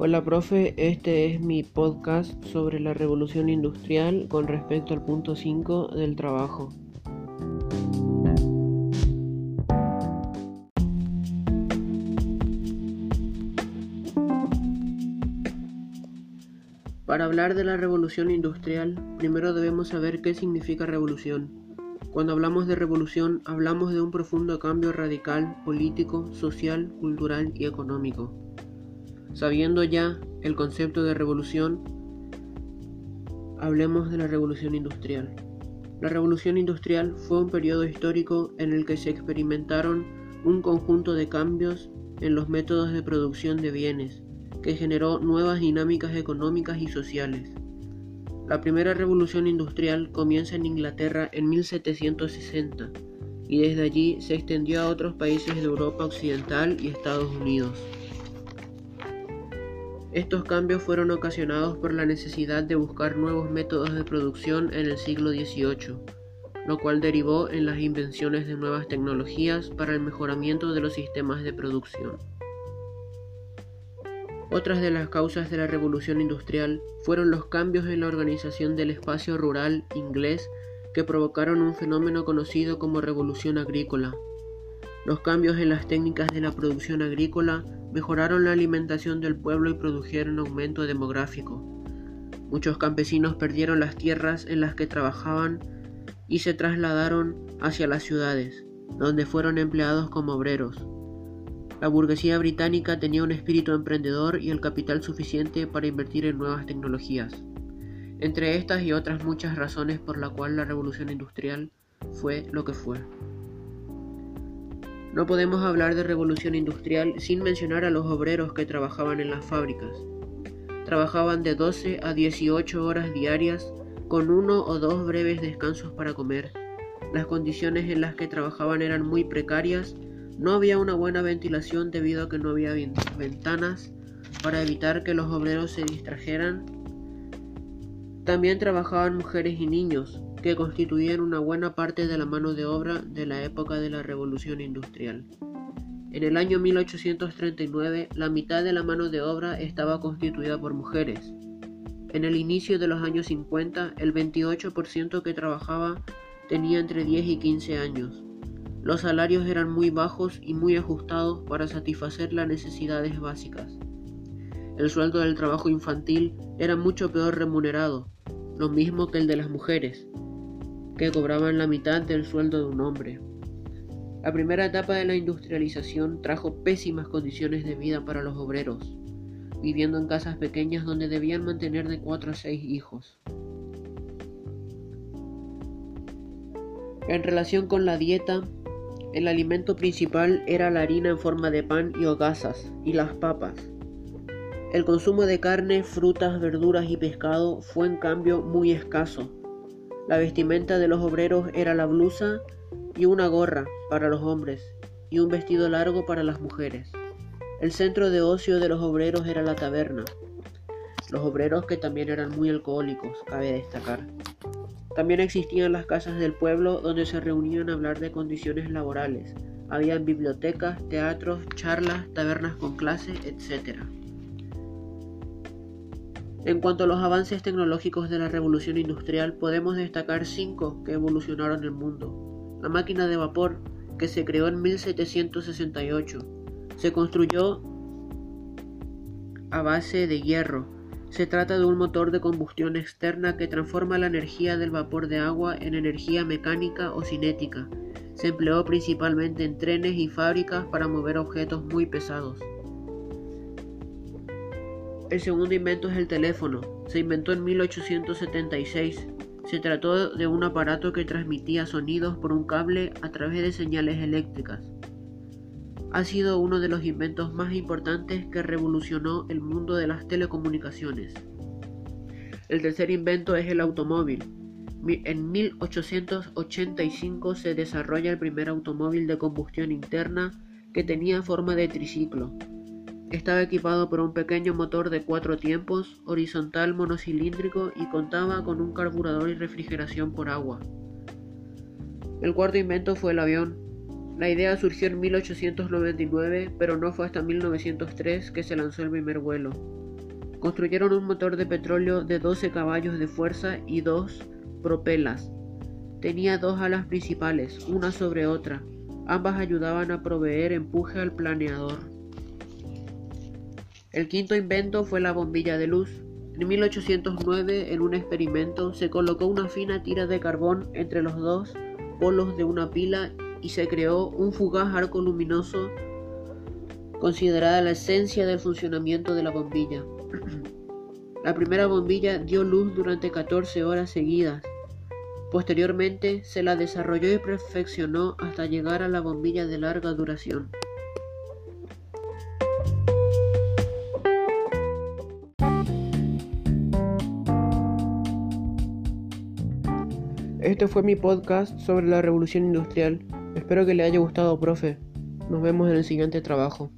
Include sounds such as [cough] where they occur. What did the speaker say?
Hola profe, este es mi podcast sobre la revolución industrial con respecto al punto 5 del trabajo. Para hablar de la revolución industrial, primero debemos saber qué significa revolución. Cuando hablamos de revolución, hablamos de un profundo cambio radical, político, social, cultural y económico. Sabiendo ya el concepto de revolución, hablemos de la revolución industrial. La revolución industrial fue un periodo histórico en el que se experimentaron un conjunto de cambios en los métodos de producción de bienes, que generó nuevas dinámicas económicas y sociales. La primera revolución industrial comienza en Inglaterra en 1760 y desde allí se extendió a otros países de Europa Occidental y Estados Unidos. Estos cambios fueron ocasionados por la necesidad de buscar nuevos métodos de producción en el siglo XVIII, lo cual derivó en las invenciones de nuevas tecnologías para el mejoramiento de los sistemas de producción. Otras de las causas de la revolución industrial fueron los cambios en la organización del espacio rural inglés que provocaron un fenómeno conocido como revolución agrícola. Los cambios en las técnicas de la producción agrícola mejoraron la alimentación del pueblo y produjeron aumento demográfico. Muchos campesinos perdieron las tierras en las que trabajaban y se trasladaron hacia las ciudades, donde fueron empleados como obreros. La burguesía británica tenía un espíritu emprendedor y el capital suficiente para invertir en nuevas tecnologías. Entre estas y otras muchas razones por la cual la revolución industrial fue lo que fue. No podemos hablar de revolución industrial sin mencionar a los obreros que trabajaban en las fábricas. Trabajaban de 12 a 18 horas diarias con uno o dos breves descansos para comer. Las condiciones en las que trabajaban eran muy precarias, no había una buena ventilación debido a que no había ventanas para evitar que los obreros se distrajeran. También trabajaban mujeres y niños, que constituían una buena parte de la mano de obra de la época de la Revolución Industrial. En el año 1839, la mitad de la mano de obra estaba constituida por mujeres. En el inicio de los años 50, el 28% que trabajaba tenía entre 10 y 15 años. Los salarios eran muy bajos y muy ajustados para satisfacer las necesidades básicas. El sueldo del trabajo infantil era mucho peor remunerado, lo mismo que el de las mujeres, que cobraban la mitad del sueldo de un hombre. La primera etapa de la industrialización trajo pésimas condiciones de vida para los obreros, viviendo en casas pequeñas donde debían mantener de 4 a 6 hijos. En relación con la dieta, el alimento principal era la harina en forma de pan y hogazas y las papas. El consumo de carne, frutas, verduras y pescado fue en cambio muy escaso, la vestimenta de los obreros era la blusa y una gorra para los hombres y un vestido largo para las mujeres. El centro de ocio de los obreros era la taberna. Los obreros que también eran muy alcohólicos, cabe destacar. También existían las casas del pueblo donde se reunían a hablar de condiciones laborales. Había bibliotecas, teatros, charlas, tabernas con clase, etc. En cuanto a los avances tecnológicos de la revolución industrial, podemos destacar cinco que evolucionaron el mundo. La máquina de vapor, que se creó en 1768, se construyó a base de hierro. Se trata de un motor de combustión externa que transforma la energía del vapor de agua en energía mecánica o cinética. Se empleó principalmente en trenes y fábricas para mover objetos muy pesados. El segundo invento es el teléfono. Se inventó en 1876. Se trató de un aparato que transmitía sonidos por un cable a través de señales eléctricas. Ha sido uno de los inventos más importantes que revolucionó el mundo de las telecomunicaciones. El tercer invento es el automóvil. En 1885 se desarrolla el primer automóvil de combustión interna que tenía forma de triciclo. Estaba equipado por un pequeño motor de cuatro tiempos, horizontal monocilíndrico y contaba con un carburador y refrigeración por agua. El cuarto invento fue el avión. La idea surgió en 1899, pero no fue hasta 1903 que se lanzó el primer vuelo. Construyeron un motor de petróleo de 12 caballos de fuerza y dos propelas. Tenía dos alas principales, una sobre otra. Ambas ayudaban a proveer empuje al planeador. El quinto invento fue la bombilla de luz. En 1809, en un experimento, se colocó una fina tira de carbón entre los dos polos de una pila y se creó un fugaz arco luminoso considerada la esencia del funcionamiento de la bombilla. [clears throat] La primera bombilla dio luz durante 14 horas seguidas. Posteriormente se la desarrolló y perfeccionó hasta llegar a la bombilla de larga duración. Este fue mi podcast sobre la revolución industrial. Espero que le haya gustado, profe. Nos vemos en el siguiente trabajo.